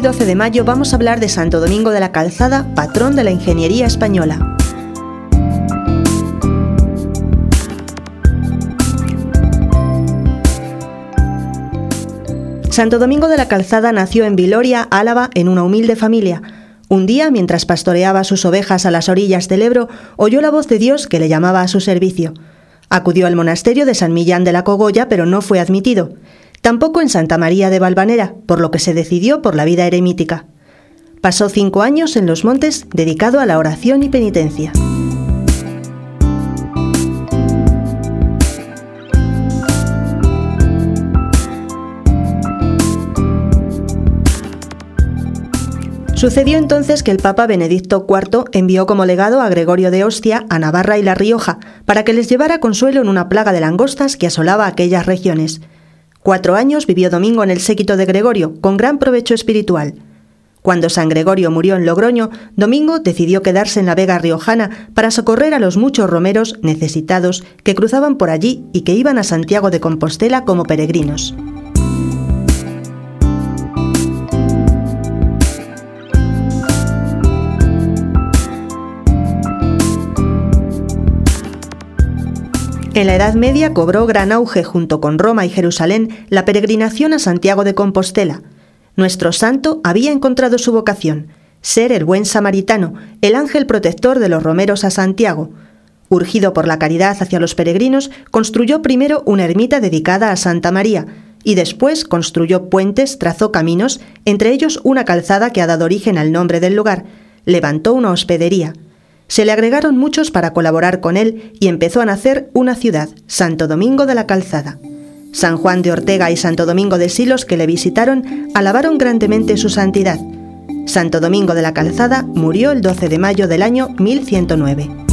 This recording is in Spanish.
12 de mayo vamos a hablar de Santo Domingo de la Calzada, patrón de la ingeniería española. Santo Domingo de la Calzada nació en Viloria, Álava, en una humilde familia. Un día, mientras pastoreaba sus ovejas a las orillas del Ebro, oyó la voz de Dios que le llamaba a su servicio. Acudió al monasterio de San Millán de la Cogolla, pero no fue admitido tampoco en Santa María de Valvanera, por lo que se decidió por la vida eremítica. Pasó cinco años en los montes dedicado a la oración y penitencia. Sucedió entonces que el Papa Benedicto IV envió como legado a Gregorio de Ostia a Navarra y La Rioja para que les llevara consuelo en una plaga de langostas que asolaba aquellas regiones. Cuatro años vivió Domingo en el séquito de Gregorio, con gran provecho espiritual. Cuando San Gregorio murió en Logroño, Domingo decidió quedarse en la Vega Riojana para socorrer a los muchos romeros necesitados que cruzaban por allí y que iban a Santiago de Compostela como peregrinos. En la Edad Media cobró gran auge junto con Roma y Jerusalén la peregrinación a Santiago de Compostela. Nuestro santo había encontrado su vocación, ser el buen samaritano, el ángel protector de los romeros a Santiago. Urgido por la caridad hacia los peregrinos, construyó primero una ermita dedicada a Santa María, y después construyó puentes, trazó caminos, entre ellos una calzada que ha dado origen al nombre del lugar, levantó una hospedería. Se le agregaron muchos para colaborar con él y empezó a nacer una ciudad, Santo Domingo de la Calzada. San Juan de Ortega y Santo Domingo de Silos, que le visitaron, alabaron grandemente su santidad. Santo Domingo de la Calzada murió el 12 de mayo del año 1109.